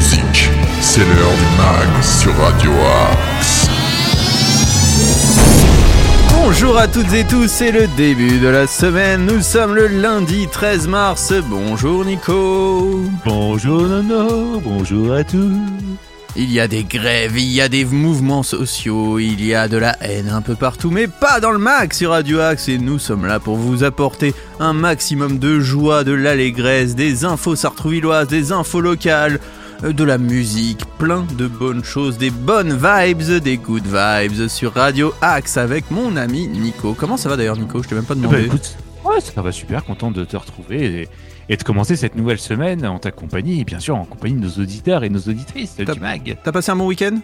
musique. C'est l'heure du mag sur Radio Axe. Bonjour à toutes et tous, c'est le début de la semaine. Nous sommes le lundi 13 mars. Bonjour Nico. Bonjour Nono, bonjour à tous. Il y a des grèves, il y a des mouvements sociaux, il y a de la haine un peu partout, mais pas dans le max sur Radio Axe et nous sommes là pour vous apporter un maximum de joie, de l'allégresse, des infos sartrouvilloises, des infos locales, de la musique, plein de bonnes choses, des bonnes vibes, des good vibes sur Radio Axe avec mon ami Nico. Comment ça va d'ailleurs Nico? Je t'ai même pas Eh ben, demandé. écoute, ouais, ça va super, content de te retrouver et, et de commencer cette nouvelle semaine en ta compagnie et bien sûr en compagnie de nos auditeurs et nos auditrices T'as- du mag. T'as passé un bon week-end?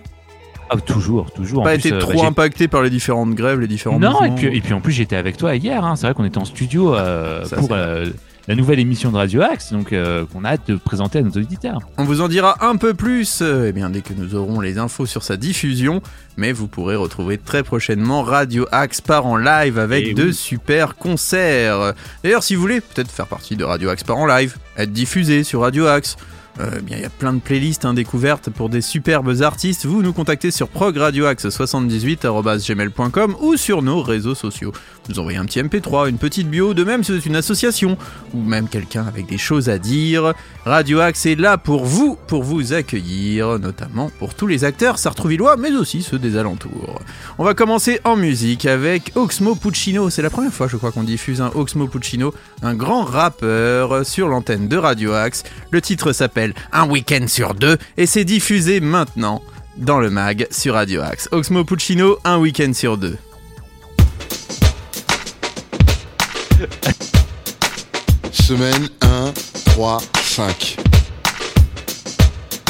Ah, toujours, toujours. Pas En été plus, euh, trop bah, impacté par les différentes grèves, les différents Non, et puis, et puis en plus j'étais avec toi hier, hein. c'est vrai qu'on était en studio euh, Ça, pour euh, la nouvelle émission de Radio Axe, donc euh, qu'on a hâte de présenter à nos auditeurs. On vous en dira un peu plus euh, eh bien, dès que nous aurons les infos sur sa diffusion, mais vous pourrez retrouver très prochainement Radio Axe part en live avec Eh de oui. super concerts. D'ailleurs, si vous voulez peut-être faire partie de Radio Axe part en live, être diffusé sur Radio Axe, euh, eh il y a plein de playlists hein, découvertes pour des superbes artistes. Vous nous contactez sur progradioaxe78.gmail.com ou sur nos réseaux sociaux. Vous envoyez un petit MP3, une petite bio, de même si vous êtes une association ou même quelqu'un avec des choses à dire. Radio Axe est là pour vous, pour vous accueillir, notamment pour tous les acteurs sartrouvillois, mais aussi ceux des alentours. On va commencer en musique avec Oxmo Puccino. C'est la première fois, je crois, qu'on diffuse un Oxmo Puccino, un grand rappeur, sur l'antenne de Radio Axe. Le titre s'appelle Un week-end sur deux et c'est diffusé maintenant dans le mag sur Radio Axe. Oxmo Puccino, un week-end sur deux. Semaine 1, 3, 5.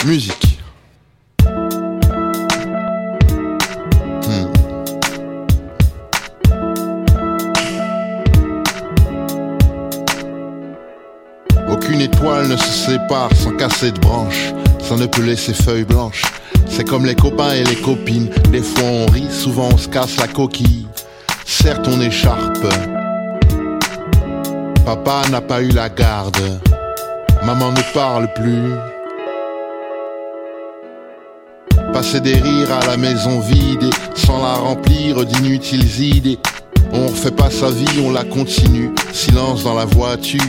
Musique. Aucune étoile ne se sépare sans casser de branche. Ça ne peut laisser feuilles blanches. C'est comme les copains et les copines. Des fois on rit, souvent on se casse la coquille. Certes on écharpe. Papa n'a pas eu la garde. Maman ne parle plus. Passer des rires à la maison vide sans la remplir d'inutiles idées. On refait pas sa vie, on la continue. Silence dans la voiture.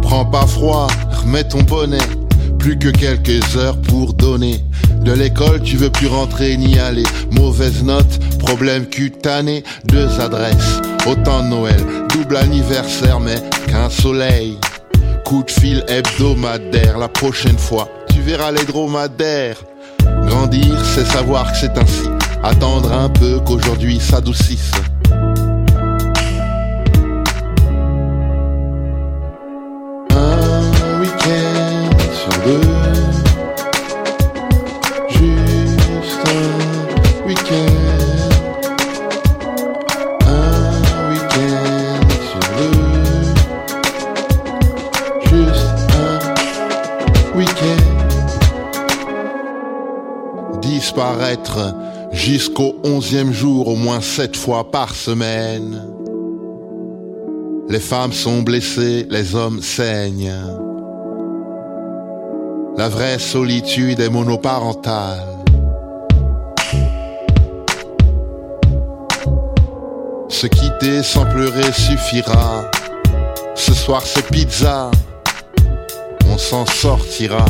Prends pas froid, remets ton bonnet. Plus que quelques heures pour donner. De l'école, tu veux plus rentrer ni aller. Mauvaise note, problème cutané. Deux adresses, autant de Noël. Double anniversaire, mais qu'un soleil. Coup de fil hebdomadaire. La prochaine fois, tu verras les dromadaires. Grandir, c'est savoir que c'est ainsi. Attendre un peu qu'aujourd'hui s'adoucisse. Un week-end sur deux. Jusqu'au onzième jour au moins sept fois par semaine. Les femmes sont blessées, les hommes saignent. La vraie solitude est monoparentale. Se quitter sans pleurer suffira. Ce soir c'est pizza. On s'en sortira.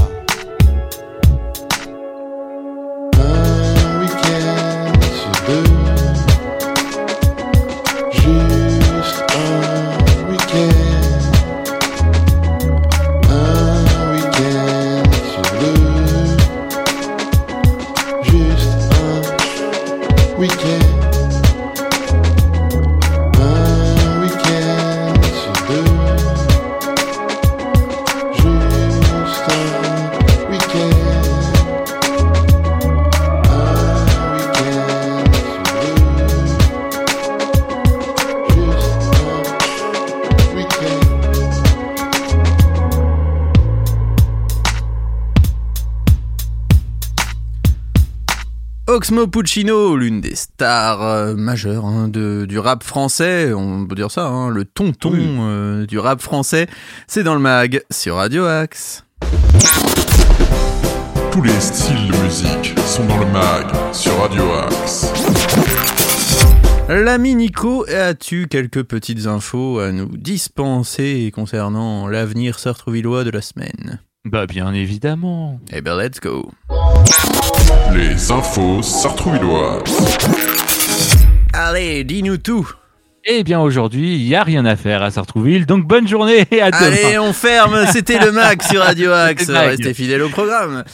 Oxmo Puccino, l'une des stars euh, majeures hein, de, du rap français, on peut dire ça, hein, le tonton Oui. euh, du rap français, c'est dans le mag sur Radio Axe. Tous les styles de musique sont dans le mag sur Radio Axe. L'ami Nico, as-tu quelques petites infos à nous dispenser concernant l'avenir sartrouvillois de la semaine? Bah bien évidemment. Eh ben let's go Les infos sartrouvilloises. Allez, dis-nous tout Eh bien aujourd'hui, il y a rien à faire à Sartrouville, donc bonne journée et à demain. Allez, on ferme, c'était le mag sur Radio Axe, restez fidèles au programme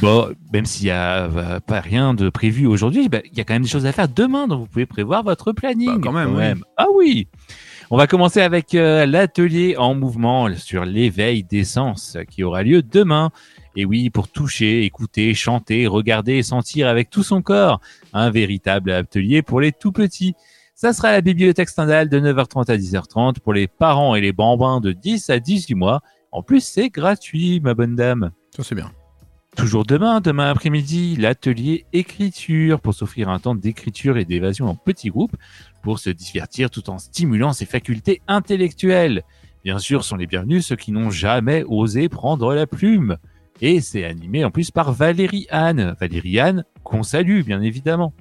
Bon, même s'il y a euh, pas rien de prévu aujourd'hui, bah, il y a quand même des choses à faire demain, donc vous pouvez prévoir votre planning. Bah, quand même, oui. Ah oui. On va commencer avec euh, l'atelier en mouvement sur l'éveil des sens qui aura lieu demain. Et oui, pour toucher, écouter, chanter, regarder sentir avec tout son corps. Un véritable atelier pour les tout petits. Ça sera à la bibliothèque Stendhal de 9h30 à 10h30 pour les parents et les bambins de 10 à 18 mois. En plus, c'est gratuit, ma bonne dame. Ça c'est bien. Toujours demain, demain après-midi, l'atelier écriture pour s'offrir un temps d'écriture et d'évasion en petits groupes pour se divertir tout en stimulant ses facultés intellectuelles. Bien sûr, sont les bienvenus ceux qui n'ont jamais osé prendre la plume. Et c'est animé en plus par Valérie Anne. Valérie Anne, qu'on salue bien évidemment.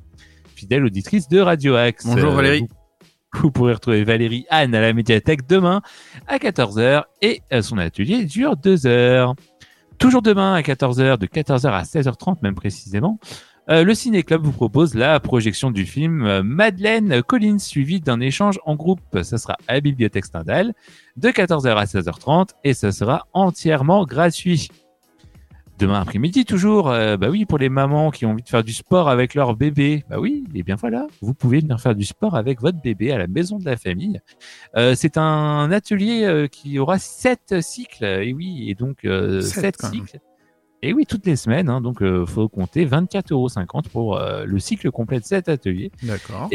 Fidèle auditrice de Radio Axe. Bonjour, Valérie. Vous, vous pourrez retrouver Valérie Anne à la médiathèque demain à 14h et son atelier dure 2 heures. Toujours demain à 14h, de 14h à 16h30 même précisément, euh, le Ciné Club vous propose la projection du film euh, Madeleine Collins suivi d'un échange en groupe. Ça sera à la bibliothèque Stendhal de 14h à 16h30 et ça sera entièrement gratuit. Demain après-midi toujours, euh, bah oui pour les mamans qui ont envie de faire du sport avec leur bébé, bah oui, et bien voilà, vous pouvez venir faire du sport avec votre bébé à la maison de la famille. Euh, c'est un atelier euh, qui aura sept cycles, et oui, et donc Sept, cycles. Et oui, toutes les semaines, hein, donc faut compter 24,50 euros pour le cycle complet de cet atelier. D'accord.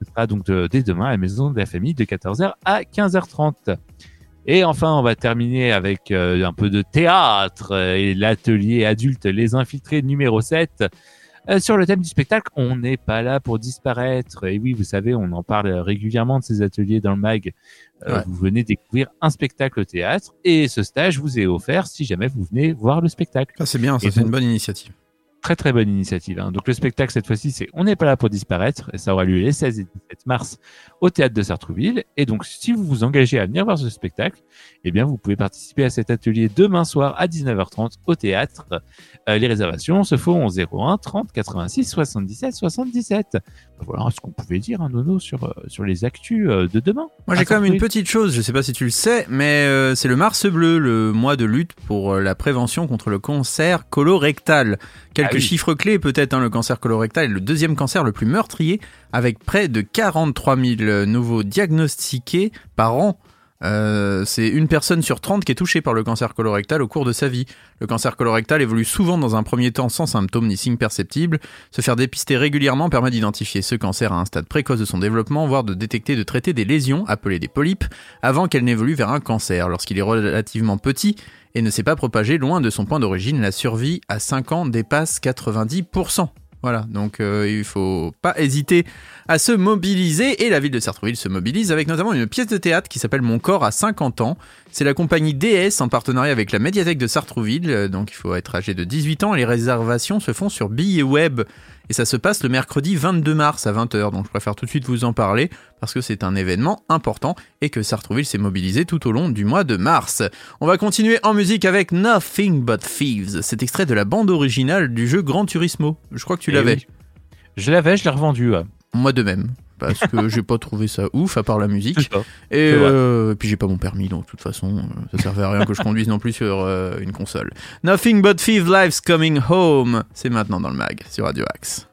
Ce sera donc de- dès demain à la maison de la famille de 14h à 15h30. Et enfin, on va terminer avec euh, un peu de théâtre euh, et l'atelier adulte Les Infiltrés numéro 7. Euh, sur le thème du spectacle, on n'est pas là pour disparaître. Et oui, vous savez, on en parle régulièrement de ces ateliers dans le mag. Euh, Ouais. Vous venez découvrir un spectacle au théâtre et ce stage vous est offert si jamais vous venez voir le spectacle. Ça c'est bien, ça c'est une bonne initiative. Très très bonne initiative. hein. Donc le spectacle cette fois-ci, c'est On n'est pas là pour disparaître et ça aura lieu les 16 et 17 mars au théâtre de Sartrouville. Et donc si vous vous engagez à venir voir ce spectacle, eh bien vous pouvez participer à cet atelier demain soir à 19h30 au théâtre. Euh, les réservations se font au 01 30 86 77 77. Voilà ce qu'on pouvait dire, hein, Nono, sur euh, sur les actus euh, de demain. Moi j'ai quand même une petite chose, je sais pas si tu le sais, mais euh, c'est le Mars Bleu, le mois de lutte pour la prévention contre le cancer colorectal. Quelques Ah oui. chiffres clés peut-être, hein, le cancer colorectal est le deuxième cancer le plus meurtrier, avec près de 43 000 nouveaux diagnostiqués par an. Euh, c'est une personne sur 30 qui est touchée par le cancer colorectal au cours de sa vie. Le cancer colorectal évolue souvent dans un premier temps sans symptômes ni signes perceptibles. Se faire dépister régulièrement permet d'identifier ce cancer à un stade précoce de son développement, voire de détecter et de traiter des lésions, appelées des polypes, avant qu'elles n'évoluent vers un cancer. Lorsqu'il est relativement petit et ne s'est pas propagé loin de son point d'origine, la survie à 5 ans dépasse 90%. Voilà, donc euh, il faut pas hésiter à se mobiliser. Et la ville de Sartrouville se mobilise avec notamment une pièce de théâtre qui s'appelle Mon corps à 50 ans. C'est la compagnie DS en partenariat avec la médiathèque de Sartrouville, euh, donc il faut être âgé de 18 ans. Et les réservations se font sur billets web et ça se passe le mercredi 22 mars à 20h. Donc je préfère tout de suite vous en parler parce que c'est un événement important et que Sartrouville s'est mobilisé tout au long du mois de mars. On va continuer en musique avec Nothing But Thieves, cet extrait de la bande originale du jeu Gran Turismo. Je crois que tu Eh l'avais. oui. Je l'avais, je l'ai revendu. ouais. Moi de même. Parce que j'ai pas trouvé ça ouf à part la musique. Et, euh, et puis j'ai pas mon permis, donc de toute façon, euh, ça servait à rien que je conduise non plus sur euh, une console. Nothing but Thief Life's Coming Home. C'est maintenant dans le mag sur Radio Axe.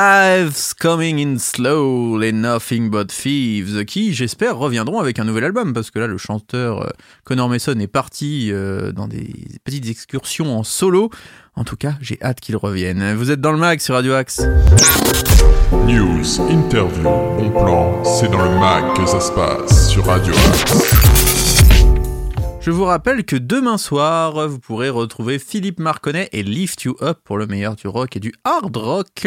Lives Coming in Slow, les Nothing But Thieves, qui, j'espère, reviendront avec un nouvel album, parce que là, le chanteur euh, Connor Mason est parti euh, dans des petites excursions en solo. En tout cas, j'ai hâte qu'il revienne. Vous êtes dans le mag sur Radio Axe. News, interview, bon plan, c'est dans le mag que ça se passe sur Radio Axe. Je vous rappelle que demain soir, vous pourrez retrouver Philippe Marconnet et Lift You Up pour le meilleur du rock et du hard rock,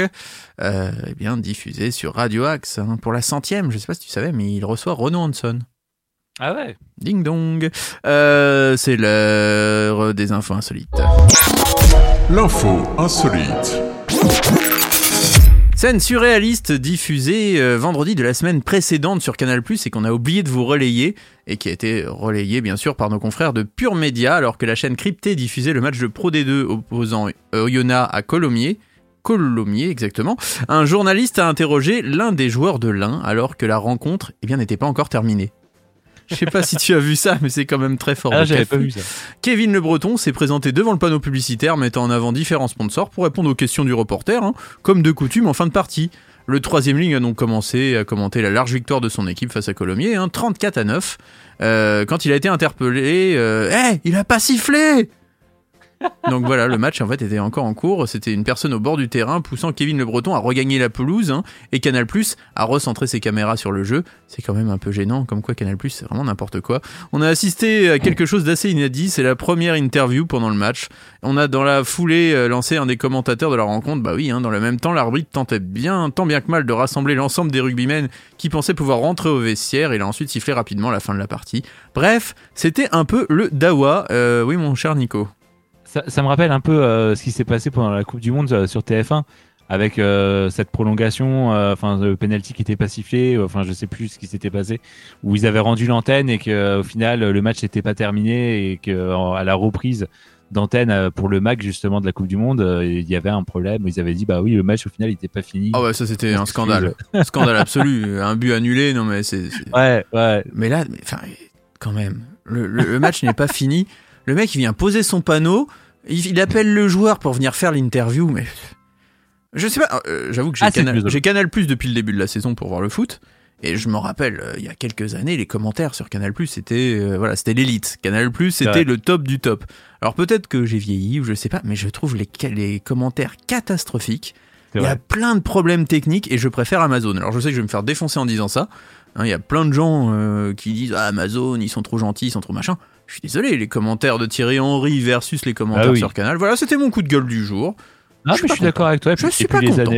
euh, eh bien diffusé sur Radio Axe hein, pour la centième. Je sais pas si tu savais, mais il reçoit Renaud Hanson. Ah ouais Ding dong. Euh, c'est l'heure des infos insolites. L'info insolite. Scène surréaliste diffusée euh, vendredi de la semaine précédente sur Canal+, et qu'on a oublié de vous relayer, et qui a été relayée bien sûr par nos confrères de Pure Média, alors que la chaîne cryptée diffusait le match de Pro D2 opposant euh, Oyonnax à Colomiers. Colomiers exactement. Un journaliste a interrogé l'un des joueurs de l'Ain alors que la rencontre eh n'était pas encore terminée. Je sais pas si tu as vu ça, mais c'est quand même très fort. Ah, j'avais pas vu ça. Kevin Le Breton s'est présenté devant le panneau publicitaire mettant en avant différents sponsors pour répondre aux questions du reporter, hein, comme de coutume en fin de partie. Le troisième ligne a donc commencé à commenter la large victoire de son équipe face à Colomiers, hein, 34 à 9. Euh, quand il a été interpellé, euh, Hey, il a pas sifflé donc voilà, le match en fait était encore en cours. C'était une personne au bord du terrain poussant Kevin Le Breton à regagner la pelouse hein, et Canal Plus a recentré ses caméras sur le jeu. C'est quand même un peu gênant, comme quoi Canal Plus c'est vraiment n'importe quoi. On a assisté à quelque chose d'assez inédit. C'est la première interview pendant le match. On a dans la foulée euh, lancé un des commentateurs de la rencontre. Bah oui, hein, dans le même temps, l'arbitre tentait bien, tant bien que mal, de rassembler l'ensemble des rugbymen qui pensaient pouvoir rentrer au vestiaire. Il a ensuite sifflé rapidement la fin de la partie. Bref, c'était un peu le dawa. Euh, oui, mon cher Nico. Ça, ça me rappelle un peu euh, ce qui s'est passé pendant la Coupe du Monde euh, sur TF1 avec euh, cette prolongation, enfin le penalty qui était pas sifflé, enfin je sais plus ce qui s'était passé, où ils avaient rendu l'antenne et que au final le match n'était pas terminé et que en- à la reprise d'antenne pour le MAC justement de la Coupe du Monde, il y avait un problème. Ils avaient dit bah oui le match au final il était pas fini. Ah ouais, ça c'était un scandale. scandale absolu. Un but annulé, non mais c'est... Ouais ouais. Mais là, enfin, quand même, le, le- le match n'est pas fini. Le mec, il vient poser son panneau, il, appelle le joueur pour venir faire l'interview, mais je sais pas. euh, J'avoue que j'ai Ah, Canal, j'ai Canal Plus depuis le début de la saison pour voir le foot. Et je me rappelle, euh, il y a quelques années, les commentaires sur Canal Plus, c'était euh, voilà, c'était l'élite. Canal Plus, c'était Ouais. le top du top. Alors peut-être que j'ai vieilli ou je sais pas, mais je trouve les, les commentaires catastrophiques. Il y a plein de problèmes techniques et je préfère Amazon. Alors je sais que je vais me faire défoncer en disant ça. Hein, Il y a plein de gens qui disent ah, Amazon, ils sont trop gentils, ils sont trop machin. Je suis désolé, les commentaires de Thierry Henry versus les commentaires Ah oui. sur Canal. Voilà, c'était mon coup de gueule du jour. Ah, je suis mais pas je suis d'accord avec toi. Je suis pas les, content.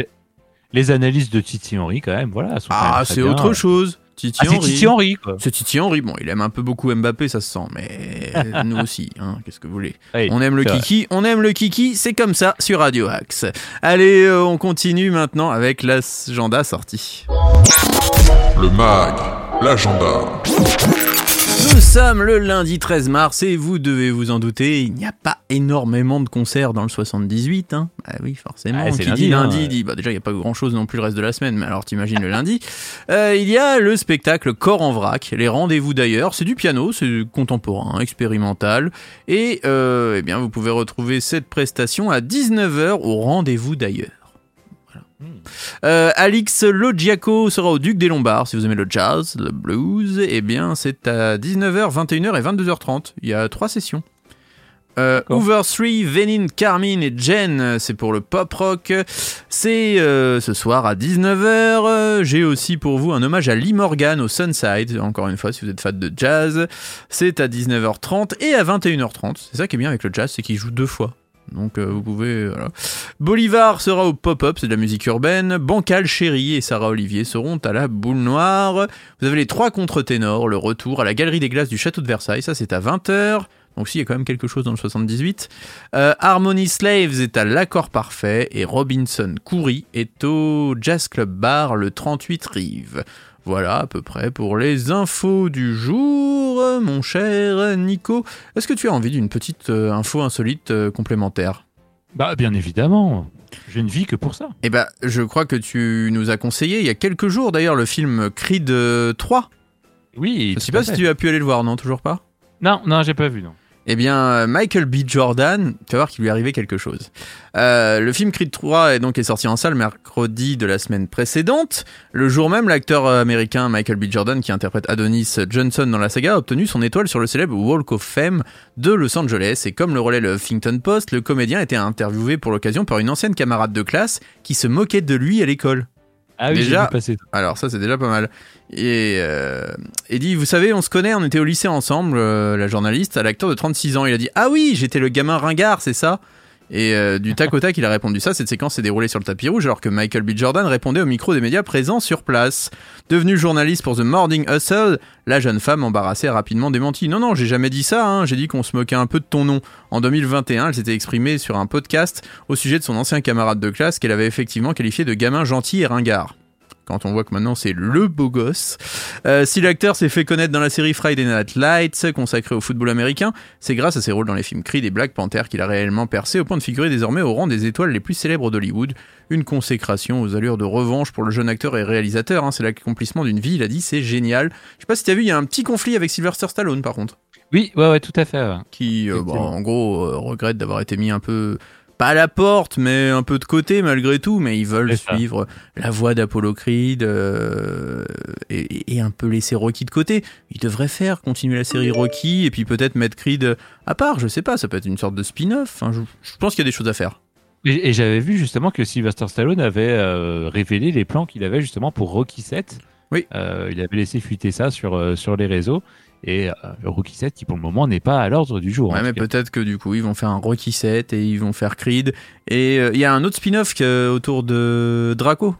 les analyses de Titi Henry quand même, voilà. sont Ah, c'est autre chose. Titi Ah, c'est Henry. Titi Henry, quoi. C'est Titi Henry. Bon, il aime un peu beaucoup Mbappé, ça se sent, mais nous aussi, hein, qu'est-ce que vous voulez Oui, On aime le c'est vrai. kiki, on aime le kiki, c'est comme ça sur Radio Axe. Allez, euh, on continue maintenant avec l'agenda sorti. Le mag, l'agenda. Nous sommes le lundi 13 mars et vous devez vous en douter, il n'y a pas énormément de concerts dans le 78. Hein. Ah oui, forcément. Ah, Qui lundi, dit hein, lundi ouais. dit bah déjà il n'y a pas grand chose non plus le reste de la semaine, mais alors t'imagines le lundi. Euh, il y a le spectacle Corps en vrac, les rendez-vous d'ailleurs. C'est du piano, c'est contemporain, expérimental, et euh, eh bien vous pouvez retrouver cette prestation à 19h au rendez-vous d'ailleurs. Voilà. Euh, Alix Logiaco sera au Duc des Lombards. Si vous aimez le jazz, le blues, eh bien c'est à 19h, 21h et 22h30. Il y a trois sessions. Euh. Over 3, Venin, Carmine et Jen, c'est pour le pop rock. C'est euh, ce soir à 19h. Euh, J'ai aussi pour vous un hommage à Lee Morgan au Sunside. Encore une fois, si vous êtes fan de jazz, c'est à 19h30 et à 21h30. C'est ça qui est bien avec le jazz, c'est qu'il joue deux fois. Donc euh, vous pouvez... Bolivar sera au pop-up, c'est de la musique urbaine. Bancal, Chéri et Sarah Olivier seront à la boule noire. Vous avez les trois contre-ténors, le retour à la Galerie des Glaces du Château de Versailles, ça c'est à 20h. Donc si, il y a quand même quelque chose dans le 78. Euh, Harmony Slaves est à l'Accord Parfait et Robinson Coury est au Jazz Club Bar le 38 Rive. Voilà à peu près pour les infos du jour, mon cher Nico. Est-ce que tu as envie d'une petite euh, info insolite euh, complémentaire? Bah, bien évidemment. Je ne vis que pour ça. Eh ben, je crois que tu nous as conseillé il y a quelques jours d'ailleurs le film Creed euh, 3. Oui. Je sais tout à pas si tu as pu aller le voir, non? Toujours pas? Non, non, j'ai pas vu, non. Eh bien, euh, Michael B. Jordan, tu vas voir qu'il lui arrivé quelque chose. Euh, le film Creed 3 est donc sorti en salle mercredi de la semaine précédente. Le jour même, l'acteur euh, américain Michael B. Jordan, qui interprète Adonis Johnson dans la saga, a obtenu son étoile sur le célèbre Walk of Fame de Los Angeles. Et comme le relais le Huffington Post, le comédien été interviewé pour l'occasion par une ancienne camarade de classe qui se moquait de lui à l'école. Ah oui, Déjà- passer. Alors ça c'est déjà pas mal. Et euh, il dit, vous savez, on se connaît, on était au lycée ensemble, euh, la journaliste, à l'acteur de 36 ans. Il a dit, ah oui, j'étais le gamin ringard, c'est ça? Et euh, du tac au tac, il a répondu ça. Cette séquence s'est déroulée sur le tapis rouge alors que Michael B. Jordan répondait au micro des médias présents sur place. Devenue journaliste pour The Morning Hustle, la jeune femme embarrassée rapidement démenti. Non, non, j'ai jamais dit ça, hein. j'ai dit qu'on se moquait un peu de ton nom. En 2021, elle s'était exprimée sur un podcast au sujet de son ancien camarade de classe qu'elle avait effectivement qualifié de gamin gentil et ringard quand on voit que maintenant c'est le beau gosse. Euh, si l'acteur s'est fait connaître dans la série Friday Night Lights, consacrée au football américain, c'est grâce à ses rôles dans les films Creed et Black Panther qu'il a réellement percé au point de figurer désormais au rang des étoiles les plus célèbres d'Hollywood. Une consécration aux allures de revanche pour le jeune acteur et réalisateur, hein, c'est l'accomplissement d'une vie, il a dit, c'est génial. Je sais pas si t'as vu, il y a un petit conflit avec Sylvester Stallone par contre Oui, ouais, ouais, tout à fait. ouais. qui, euh, Effectivement. en gros, euh, regrette d'avoir été mis un peu, pas à la porte, mais un peu de côté malgré tout, mais ils veulent suivre la voie d'Apollo Creed euh, et, et un peu laisser Rocky de côté. Ils devraient faire continuer la série Rocky et puis peut-être mettre Creed à part, je sais pas, ça peut être une sorte de spin-off. Enfin, je, je pense qu'il y a des choses à faire. Et, et j'avais vu justement que Sylvester Stallone avait euh, révélé les plans qu'il avait justement pour Rocky 7. Oui. Euh, il avait laissé fuiter ça sur, sur les réseaux. Et euh, Rocky 7 qui pour le moment n'est pas à l'ordre du jour. Ouais, mais peut-être que du coup, ils vont faire un Rocky 7 et ils vont faire Creed. Et euh, il y a un autre spin-off que- autour de Draco.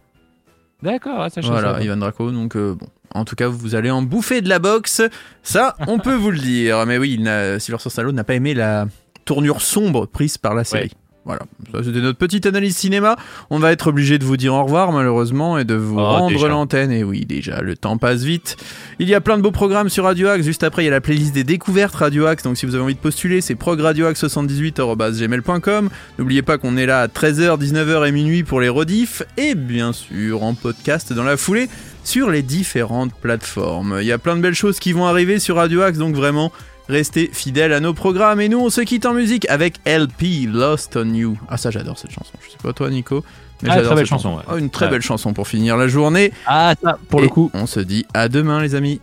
D'accord, ah, ça Voilà. Ivan Draco. Donc, euh, bon. En tout cas, vous allez en bouffer de la boxe. Ça, on peut vous le dire. Mais oui, il Sylvester Stallone n'a pas aimé la tournure sombre prise par la série. Voilà, ça c'était notre petite analyse cinéma. On va être obligé de vous dire au revoir malheureusement et de vous Oh, rendre l'antenne. Et oui, déjà, le temps passe vite. Il y a plein de beaux programmes sur Radio Axe. Juste après, il y a la playlist des découvertes Radio Axe. Donc si vous avez envie de postuler, c'est progradioaxe78.gmail.com. N'oubliez pas qu'on est là à 13h, 19h et minuit pour les rediffs. Et bien sûr, en podcast dans la foulée sur les différentes plateformes. Il y a plein de belles choses qui vont arriver sur Radio Axe. Donc vraiment, restez fidèles à nos programmes. Et nous, on se quitte en musique avec LP, Lost on You. Ah ça, j'adore cette chanson. Je sais pas toi, Nico. Mais Ah, j'adore très belle cette chanson, ouais. Ah, une très Ouais. belle chanson pour finir la journée. Ah, ça, pour Et le coup. on se dit à demain, les amis.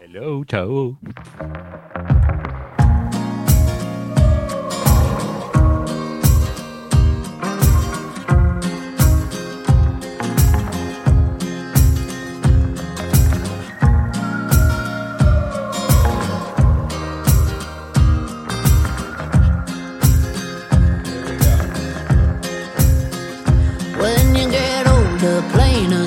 Hello, ciao. the plainer